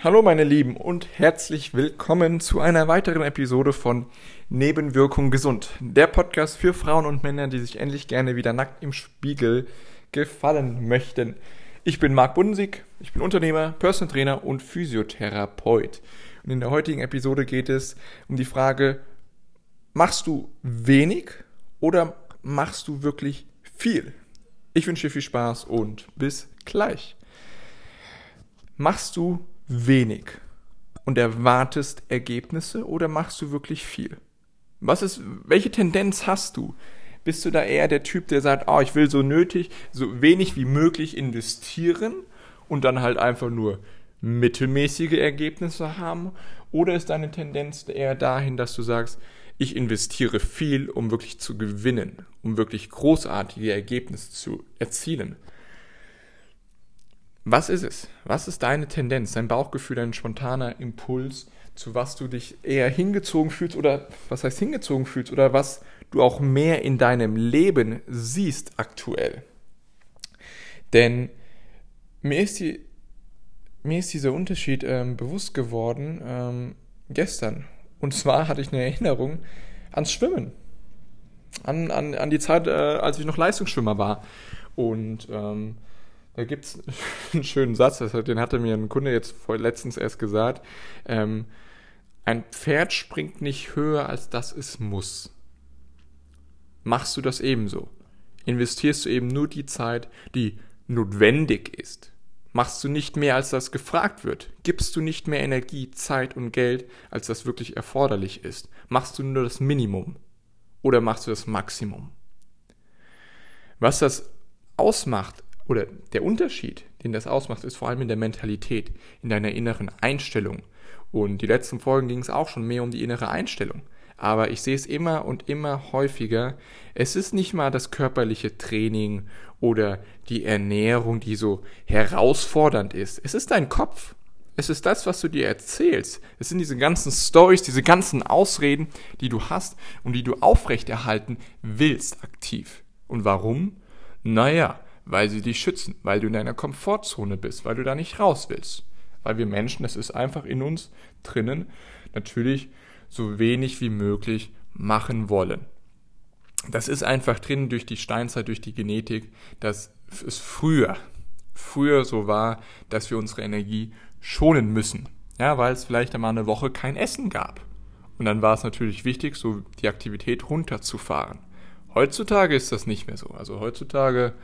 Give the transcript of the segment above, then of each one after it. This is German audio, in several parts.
Hallo meine Lieben und herzlich willkommen zu einer weiteren Episode von Nebenwirkung gesund. Der Podcast für Frauen und Männer, die sich endlich gerne wieder nackt im Spiegel gefallen möchten. Ich bin Marc Bundensig, ich bin Unternehmer, Personal Trainer und Physiotherapeut. Und in der heutigen Episode geht es um die Frage, machst du wenig oder machst du wirklich viel? Ich wünsche dir viel Spaß und bis gleich. Machst du wenig und erwartest Ergebnisse oder machst du wirklich viel? Was ist, welche Tendenz hast du? Bist du da eher der Typ, der sagt, oh, ich will so nötig, so wenig wie möglich investieren und dann halt einfach nur mittelmäßige Ergebnisse haben? Oder ist deine Tendenz eher dahin, dass du sagst, ich investiere viel, um wirklich zu gewinnen, um wirklich großartige Ergebnisse zu erzielen? Was ist es? Was ist deine Tendenz, dein Bauchgefühl, dein spontaner Impuls, zu was du dich eher hingezogen fühlst oder was heißt hingezogen fühlst oder was du auch mehr in deinem Leben siehst aktuell? Denn mir ist, die, mir ist dieser Unterschied ähm, bewusst geworden ähm, gestern. Und zwar hatte ich eine Erinnerung ans Schwimmen. An, an, an die Zeit, äh, als ich noch Leistungsschwimmer war. Und ähm, da gibt es einen schönen Satz, den hatte mir ein Kunde jetzt vor, letztens erst gesagt. Ähm, ein Pferd springt nicht höher, als das es muss. Machst du das ebenso? Investierst du eben nur die Zeit, die notwendig ist? Machst du nicht mehr, als das gefragt wird? Gibst du nicht mehr Energie, Zeit und Geld, als das wirklich erforderlich ist? Machst du nur das Minimum? Oder machst du das Maximum? Was das ausmacht, oder der Unterschied, den das ausmacht, ist vor allem in der Mentalität, in deiner inneren Einstellung. Und die letzten Folgen ging es auch schon mehr um die innere Einstellung. Aber ich sehe es immer und immer häufiger. Es ist nicht mal das körperliche Training oder die Ernährung, die so herausfordernd ist. Es ist dein Kopf. Es ist das, was du dir erzählst. Es sind diese ganzen Stories, diese ganzen Ausreden, die du hast und die du aufrechterhalten willst aktiv. Und warum? Naja, weil sie dich schützen, weil du in deiner Komfortzone bist, weil du da nicht raus willst. Weil wir Menschen, das ist einfach in uns drinnen, natürlich so wenig wie möglich machen wollen. Das ist einfach drin durch die Steinzeit, durch die Genetik, dass es früher, früher so war, dass wir unsere Energie schonen müssen. Ja, weil es vielleicht einmal eine Woche kein Essen gab. Und dann war es natürlich wichtig, so die Aktivität runterzufahren. Heutzutage ist das nicht mehr so. Also heutzutage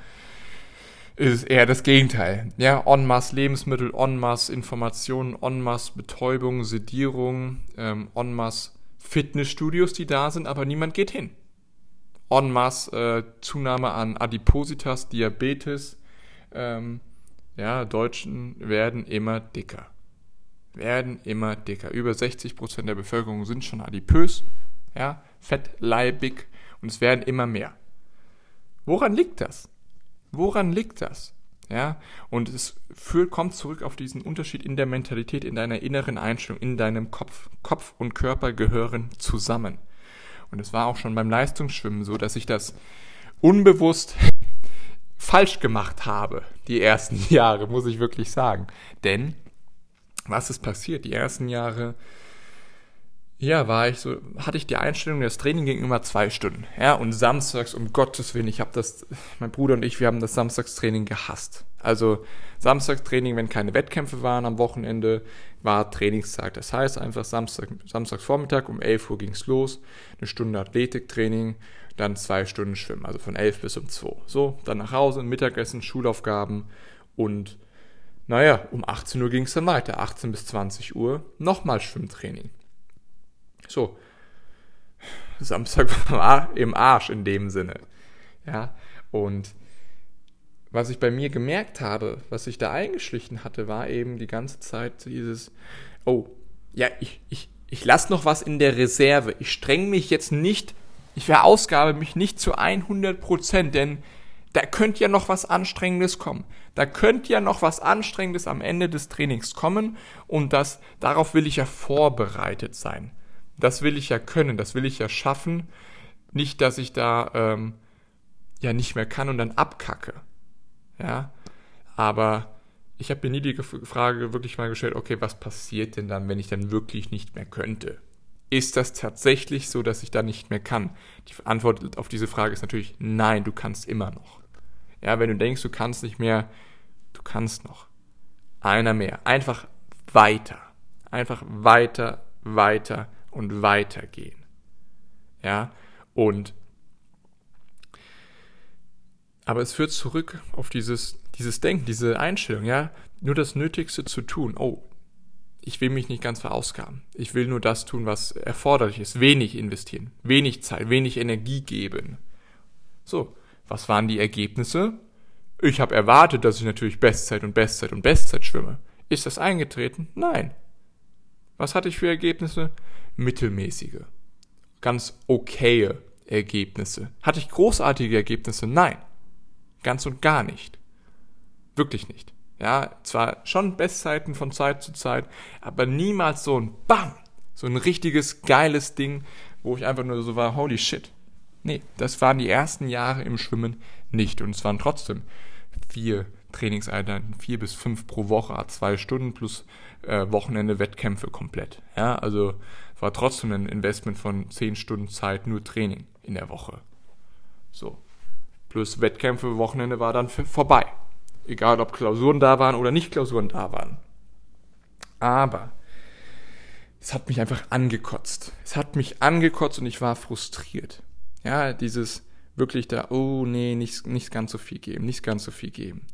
ist eher das Gegenteil. Ja, en masse Lebensmittel, en masse Informationen, en masse Betäubung, Sedierung, ähm, en masse Fitnessstudios, die da sind, aber niemand geht hin. En masse äh, Zunahme an Adipositas, Diabetes. Ähm, ja, Deutschen werden immer dicker. Werden immer dicker. Über 60 Prozent der Bevölkerung sind schon adipös, ja, fettleibig und es werden immer mehr. Woran liegt das? Woran liegt das? Ja, und es führt, kommt zurück auf diesen Unterschied in der Mentalität, in deiner inneren Einstellung, in deinem Kopf. Kopf und Körper gehören zusammen. Und es war auch schon beim Leistungsschwimmen so, dass ich das unbewusst falsch gemacht habe, die ersten Jahre, muss ich wirklich sagen. Denn, was ist passiert? Die ersten Jahre ja, war ich so, hatte ich die Einstellung, das Training ging immer zwei Stunden. Ja, und samstags, um Gottes Willen, ich habe das, mein Bruder und ich, wir haben das Samstagstraining gehasst. Also Samstagstraining, wenn keine Wettkämpfe waren am Wochenende, war Trainingstag. Das heißt einfach Samstag, Samstagsvormittag um 11 Uhr ging's los, eine Stunde Athletiktraining, dann zwei Stunden Schwimmen, also von 11 bis um 2. So, dann nach Hause, Mittagessen, Schulaufgaben und naja, um 18 Uhr ging's dann weiter, 18 bis 20 Uhr, nochmal Schwimmtraining. So. Samstag war im Arsch in dem Sinne. Ja. Und was ich bei mir gemerkt habe, was sich da eingeschlichen hatte, war eben die ganze Zeit dieses, oh, ja, ich, ich, ich lasse noch was in der Reserve. Ich streng mich jetzt nicht, ich verausgabe mich nicht zu 100 Prozent, denn da könnte ja noch was Anstrengendes kommen. Da könnte ja noch was Anstrengendes am Ende des Trainings kommen und das, darauf will ich ja vorbereitet sein. Das will ich ja können, das will ich ja schaffen. Nicht, dass ich da ähm, ja nicht mehr kann und dann abkacke. Ja, aber ich habe mir nie die Frage wirklich mal gestellt, okay, was passiert denn dann, wenn ich dann wirklich nicht mehr könnte? Ist das tatsächlich so, dass ich dann nicht mehr kann? Die Antwort auf diese Frage ist natürlich nein, du kannst immer noch. Ja, wenn du denkst, du kannst nicht mehr, du kannst noch. Einer mehr. Einfach weiter. Einfach weiter, weiter und weiter gehen. Ja, und aber es führt zurück auf dieses, dieses Denken, diese Einstellung, ja, nur das Nötigste zu tun. Oh, ich will mich nicht ganz verausgaben. Ich will nur das tun, was erforderlich ist. Wenig investieren, wenig Zeit, wenig Energie geben. So, was waren die Ergebnisse? Ich habe erwartet, dass ich natürlich Bestzeit und Bestzeit und Bestzeit schwimme. Ist das eingetreten? Nein. Was hatte ich für Ergebnisse? Mittelmäßige. Ganz okaye Ergebnisse. Hatte ich großartige Ergebnisse? Nein. Ganz und gar nicht. Wirklich nicht. Ja, zwar schon Bestzeiten von Zeit zu Zeit, aber niemals so ein BAM! So ein richtiges geiles Ding, wo ich einfach nur so war, holy shit. Nee, das waren die ersten Jahre im Schwimmen nicht. Und es waren trotzdem vier Trainingseinheiten, vier bis fünf pro Woche, zwei Stunden plus äh, Wochenende Wettkämpfe komplett. Ja, also war trotzdem ein Investment von zehn Stunden Zeit nur Training in der Woche. So plus Wettkämpfe, Wochenende war dann vorbei. Egal, ob Klausuren da waren oder nicht Klausuren da waren. Aber es hat mich einfach angekotzt. Es hat mich angekotzt und ich war frustriert. Ja, dieses wirklich da, oh nee, nicht, nicht ganz so viel geben, nicht ganz so viel geben.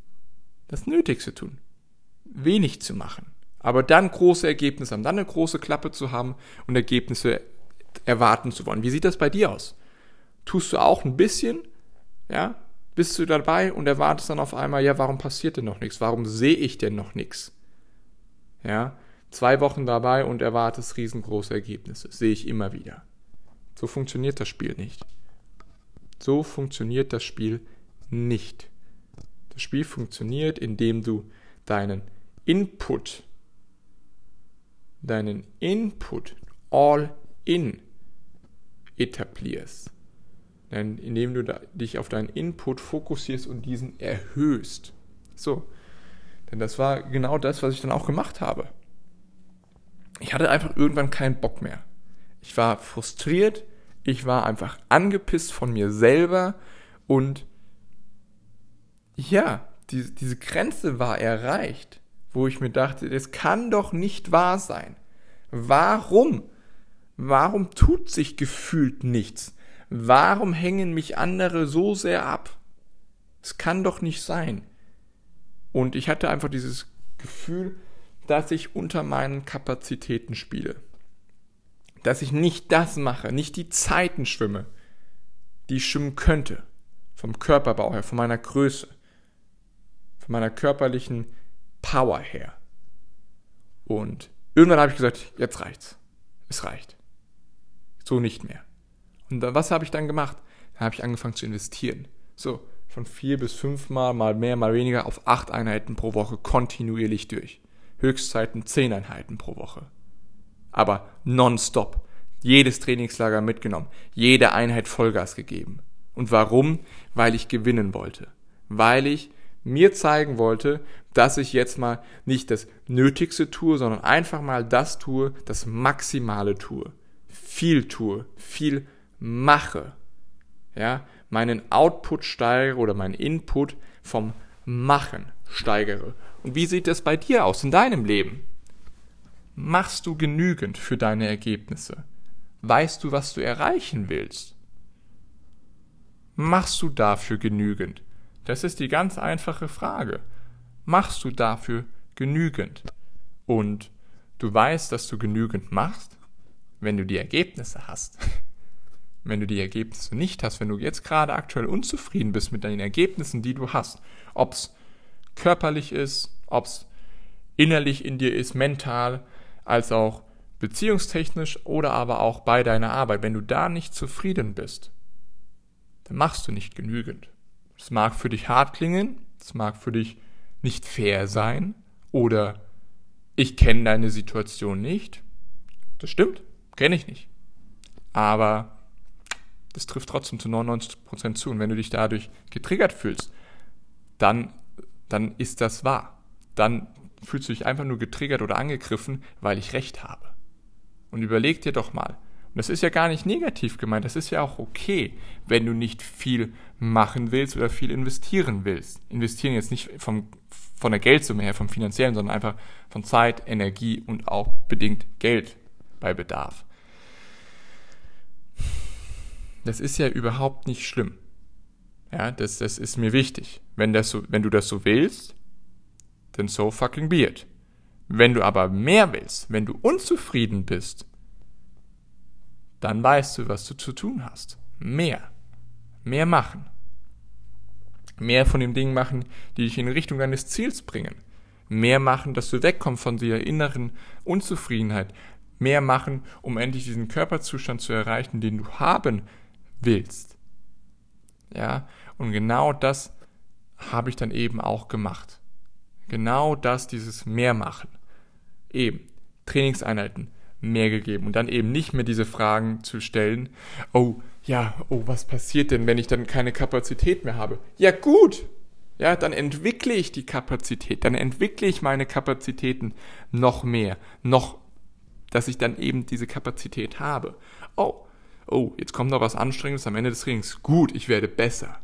Das Nötigste tun. Wenig zu machen. Aber dann große Ergebnisse haben, dann eine große Klappe zu haben und Ergebnisse erwarten zu wollen. Wie sieht das bei dir aus? Tust du auch ein bisschen ja, bist du dabei und erwartest dann auf einmal, ja, warum passiert denn noch nichts? Warum sehe ich denn noch nichts? Ja, zwei Wochen dabei und erwartest riesengroße Ergebnisse. Sehe ich immer wieder. So funktioniert das Spiel nicht. So funktioniert das Spiel nicht. Spiel funktioniert, indem du deinen Input, deinen Input all in etablierst indem du dich auf deinen Input fokussierst und diesen erhöhst. So. Denn das war genau das, was ich dann auch gemacht habe. Ich hatte einfach irgendwann keinen Bock mehr. Ich war frustriert, ich war einfach angepisst von mir selber und ja, die, diese Grenze war erreicht, wo ich mir dachte, das kann doch nicht wahr sein. Warum? Warum tut sich gefühlt nichts? Warum hängen mich andere so sehr ab? Es kann doch nicht sein. Und ich hatte einfach dieses Gefühl, dass ich unter meinen Kapazitäten spiele. Dass ich nicht das mache, nicht die Zeiten schwimme, die ich schwimmen könnte. Vom Körperbau her, von meiner Größe, meiner körperlichen Power her. Und irgendwann habe ich gesagt, jetzt reicht's. Es reicht. So nicht mehr. Und was habe ich dann gemacht? Dann habe ich angefangen zu investieren. So, von vier bis fünfmal, mal mehr, mal weniger, auf acht Einheiten pro Woche kontinuierlich durch. Höchstzeiten zehn Einheiten pro Woche. Aber nonstop. Jedes Trainingslager mitgenommen. Jede Einheit Vollgas gegeben. Und warum? Weil ich gewinnen wollte. Weil ich mir zeigen wollte, dass ich jetzt mal nicht das Nötigste tue, sondern einfach mal das tue, das Maximale tue. Viel tue. Viel mache, ja, meinen Output steigere oder meinen Input vom Machen steigere. Und wie sieht es bei dir aus in deinem Leben? Machst du genügend für deine Ergebnisse? Weißt du, was du erreichen willst? Machst du dafür genügend? Das ist die ganz einfache Frage. Machst du dafür genügend? Und du weißt, dass du genügend machst, wenn du die Ergebnisse hast. wenn du die Ergebnisse nicht hast, wenn du jetzt gerade aktuell unzufrieden bist mit deinen Ergebnissen, die du hast, ob es körperlich ist, ob es innerlich in dir ist, mental, als auch beziehungstechnisch oder aber auch bei deiner Arbeit, wenn du da nicht zufrieden bist, dann machst du nicht genügend. Es mag für dich hart klingen, es mag für dich nicht fair sein oder ich kenne deine Situation nicht. Das stimmt, kenne ich nicht. Aber das trifft trotzdem zu 99% zu. Und wenn du dich dadurch getriggert fühlst, dann, dann ist das wahr. dann fühlst du dich einfach nur getriggert oder angegriffen, weil ich recht habe. Und überleg dir doch mal, und das ist ja gar nicht negativ gemeint, das ist ja auch okay, wenn du nicht viel machen willst oder viel investieren willst. Investieren jetzt nicht vom, von der Geldsumme her, vom finanziellen, sondern einfach von Zeit, Energie und auch bedingt Geld bei Bedarf. Das ist ja überhaupt nicht schlimm. Ja, das, das ist mir wichtig. Wenn, das so, wenn du das so willst, dann so fucking be it. Wenn du aber mehr willst, wenn du unzufrieden bist, dann weißt du, was du zu tun hast. Mehr. Mehr machen. Mehr von den Dingen machen, die dich in Richtung deines Ziels bringen. Mehr machen, dass du wegkommst von dieser inneren Unzufriedenheit. Mehr machen, um endlich diesen Körperzustand zu erreichen, den du haben willst. Ja, und genau das habe ich dann eben auch gemacht. Genau das, dieses Mehrmachen. Eben, Trainingseinheiten mehr gegeben und dann eben nicht mehr diese Fragen zu stellen, oh, ja, oh, was passiert denn, wenn ich dann keine Kapazität mehr habe? Ja, gut. Ja, dann entwickle ich die Kapazität, dann entwickle ich meine Kapazitäten noch mehr, noch, dass ich dann eben diese Kapazität habe. Oh, oh, jetzt kommt noch was Anstrengendes am Ende des Trainings. Gut, ich werde besser.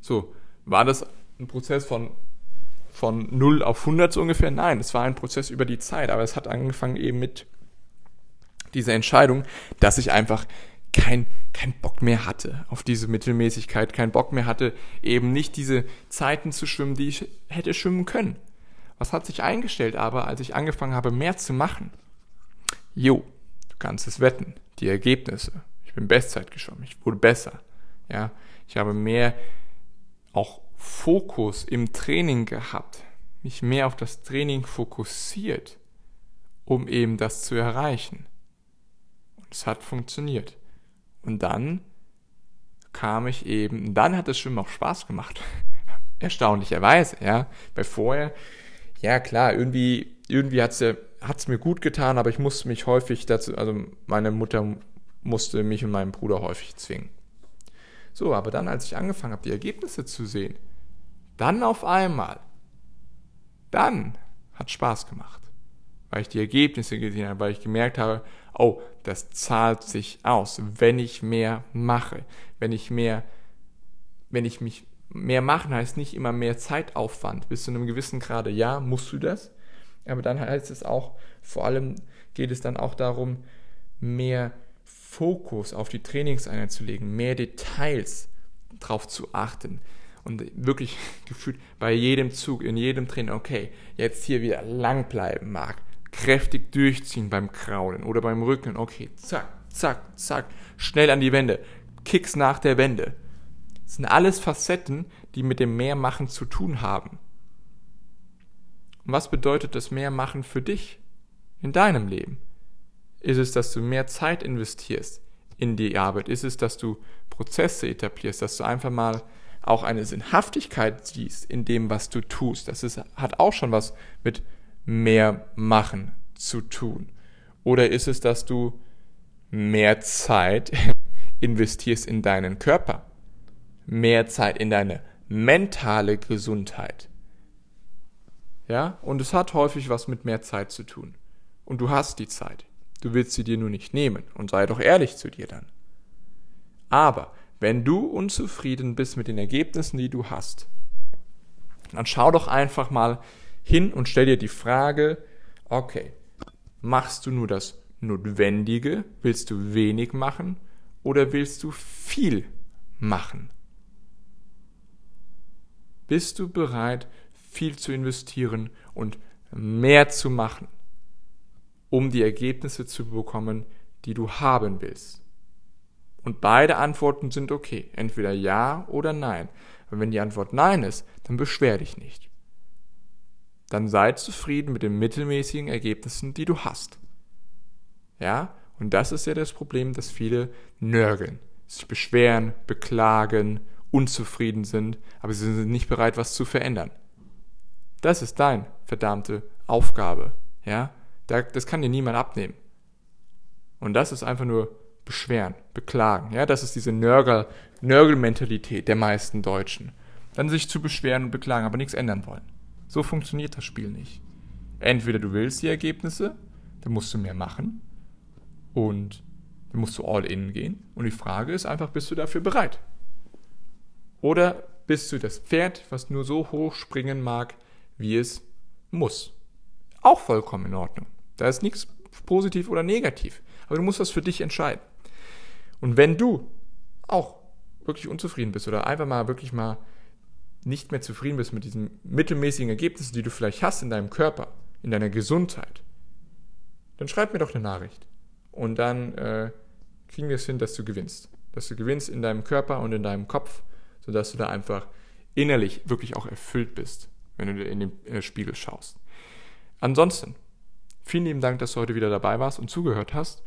So, war das ein Prozess von, von 0 auf 100 so ungefähr? Nein, es war ein Prozess über die Zeit, aber es hat angefangen eben mit dieser Entscheidung, dass ich einfach kein, kein Bock mehr hatte auf diese Mittelmäßigkeit, kein Bock mehr hatte, eben nicht diese Zeiten zu schwimmen, die ich hätte schwimmen können. Was hat sich eingestellt aber, als ich angefangen habe, mehr zu machen? Jo, du kannst es wetten die Ergebnisse. Ich bin Bestzeit geschwommen, ich wurde besser. Ja, ich habe mehr auch Fokus im Training gehabt, mich mehr auf das Training fokussiert, um eben das zu erreichen. Und es hat funktioniert. Und dann kam ich eben, dann hat das Schwimmen auch Spaß gemacht. Erstaunlicherweise, ja. Bei vorher, ja klar, irgendwie, irgendwie es ja hat es mir gut getan, aber ich musste mich häufig dazu, also meine Mutter musste mich und meinen Bruder häufig zwingen. So, aber dann, als ich angefangen habe, die Ergebnisse zu sehen, dann auf einmal, dann hat Spaß gemacht. Weil ich die Ergebnisse gesehen habe, weil ich gemerkt habe, oh, das zahlt sich aus, wenn ich mehr mache, wenn ich mehr, wenn ich mich mehr machen heißt nicht immer mehr Zeitaufwand. Bis zu einem gewissen Grade, ja, musst du das, aber dann heißt es auch, vor allem geht es dann auch darum, mehr Fokus auf die Trainingseinheit zu legen, mehr Details drauf zu achten und wirklich gefühlt bei jedem Zug, in jedem Training, okay, jetzt hier wieder lang bleiben mag, kräftig durchziehen beim Kraulen oder beim Rücken, okay, zack, zack, zack, schnell an die Wände, Kicks nach der Wende. Das sind alles Facetten, die mit dem Mehrmachen zu tun haben. Und was bedeutet das mehr machen für dich in deinem Leben? Ist es, dass du mehr Zeit investierst in die Arbeit? Ist es, dass du Prozesse etablierst, dass du einfach mal auch eine Sinnhaftigkeit siehst in dem, was du tust? Das ist, hat auch schon was mit mehr machen zu tun. Oder ist es, dass du mehr Zeit investierst in deinen Körper, mehr Zeit in deine mentale Gesundheit, ja, und es hat häufig was mit mehr Zeit zu tun. Und du hast die Zeit. Du willst sie dir nur nicht nehmen. Und sei doch ehrlich zu dir dann. Aber wenn du unzufrieden bist mit den Ergebnissen, die du hast, dann schau doch einfach mal hin und stell dir die Frage, okay, machst du nur das Notwendige? Willst du wenig machen? Oder willst du viel machen? Bist du bereit, viel zu investieren und mehr zu machen, um die Ergebnisse zu bekommen, die du haben willst. Und beide Antworten sind okay, entweder ja oder nein. Und wenn die Antwort nein ist, dann beschwer dich nicht. Dann sei zufrieden mit den mittelmäßigen Ergebnissen, die du hast. Ja? Und das ist ja das Problem, dass viele nörgeln, sich beschweren, beklagen, unzufrieden sind, aber sie sind nicht bereit, was zu verändern. Das ist deine verdammte Aufgabe. Ja? Das kann dir niemand abnehmen. Und das ist einfach nur beschweren, beklagen. Ja, das ist diese Nörgel, Nörgelmentalität der meisten Deutschen. Dann sich zu beschweren und beklagen, aber nichts ändern wollen. So funktioniert das Spiel nicht. Entweder du willst die Ergebnisse, dann musst du mehr machen und dann musst du all in gehen. Und die Frage ist einfach, bist du dafür bereit? Oder bist du das Pferd, was nur so hoch springen mag, wie es muss? Auch vollkommen in Ordnung. Da ist nichts positiv oder negativ. Aber du musst das für dich entscheiden. Und wenn du auch wirklich unzufrieden bist oder einfach mal wirklich mal nicht mehr zufrieden bist mit diesen mittelmäßigen Ergebnissen, die du vielleicht hast in deinem Körper, in deiner Gesundheit, dann schreib mir doch eine Nachricht. Und dann äh, kriegen wir es hin, dass du gewinnst. Dass du gewinnst in deinem Körper und in deinem Kopf, sodass du da einfach innerlich wirklich auch erfüllt bist, wenn du in den äh, Spiegel schaust. Ansonsten, vielen lieben Dank, dass du heute wieder dabei warst und zugehört hast.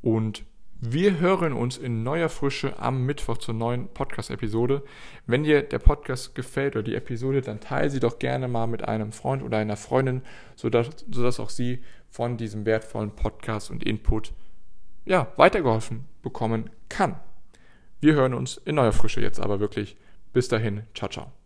Und wir hören uns in neuer Frische am Mittwoch zur neuen Podcast-Episode. Wenn dir der Podcast gefällt oder die Episode, dann teile sie doch gerne mal mit einem Freund oder einer Freundin, sodass, sodass auch sie von diesem wertvollen Podcast und Input ja, weitergeholfen bekommen kann. Wir hören uns in neuer Frische jetzt aber wirklich. Bis dahin, ciao, ciao.